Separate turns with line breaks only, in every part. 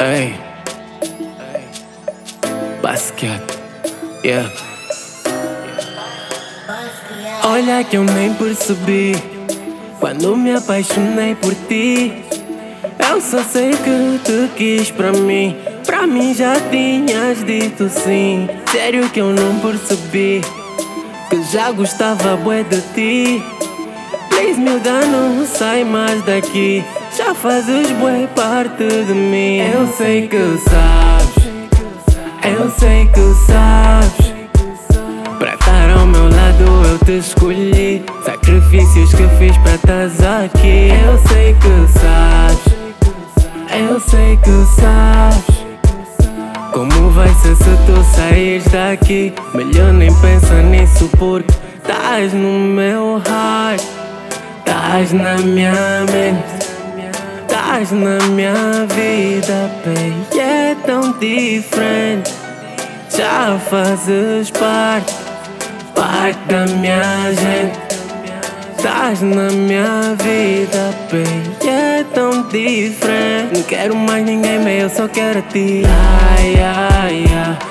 Ei. Basquiat. Yeah. Olha que eu nem percebi quando me apaixonei por ti. Eu só sei que tu quis pra mim. Pra mim já tinhas dito sim. Sério que eu não percebi que já gostava bué de ti. Please, meu dano, sai mais daqui. Já fazes bué parte de mim. Eu sei que sabes. Eu sei que sabes. Pra estar ao meu lado eu te escolhi. Sacrifícios que fiz pra estar aqui. Eu sei que sabes. Eu sei que sabes. Como vai ser se tu saís daqui? Melhor nem pensa nisso porque estás no meu heart. Estás na minha mente. Estás na minha vida, baby. É tão diferente. Já fazes parte, parte da minha gente. Estás na minha vida, baby. É tão diferente. Não quero mais ninguém, mas eu só quero a ti. Ai, ai, ai.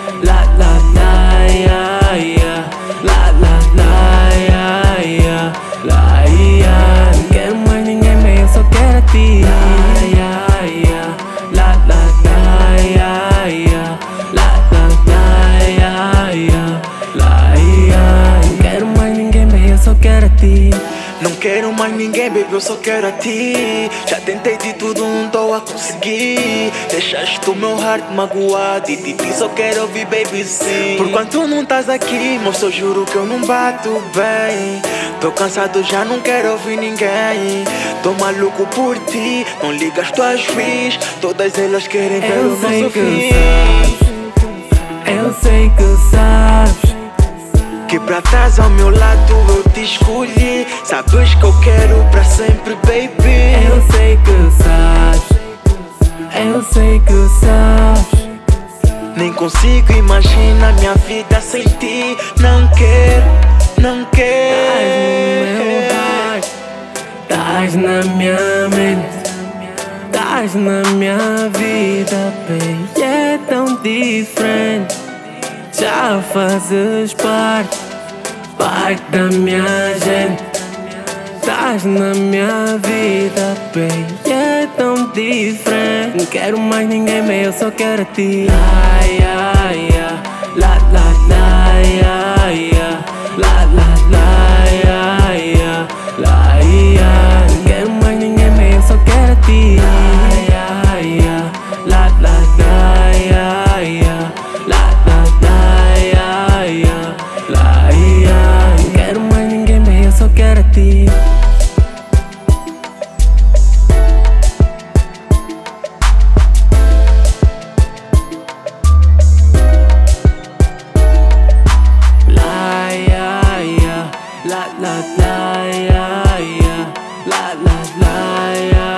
Ti. Não quero mais ninguém,
baby, eu só quero a ti. Já tentei de tudo, não tô a conseguir. Deixaste o meu heart magoado e de ti só quero ouvir, baby, sim. Por quanto não estás aqui, moço, eu juro que eu não bato bem. Tô cansado, já não quero ouvir ninguém. Tô maluco por ti, não ligas tuas fins. Todas elas querem ver o nosso
que
fim.
Eu sei que sabes.
Que pra trás ao meu lado eu te escolhi. Sabes que eu quero pra sempre, baby.
Eu sei que sabes. Eu sei que sabes.
Nem consigo imaginar minha vida sem ti. Não quero, não quero.
Estás na minha mente. Estás na minha vida, baby. É tão diferente. Já fazes parte, parte da minha gente. Estás na minha vida, baby. É tão diferente. Não quero mais ninguém, mas eu só quero a ti. Ai, ai, ai. La, la, la, ai. deep. La la la ya, la la la ya.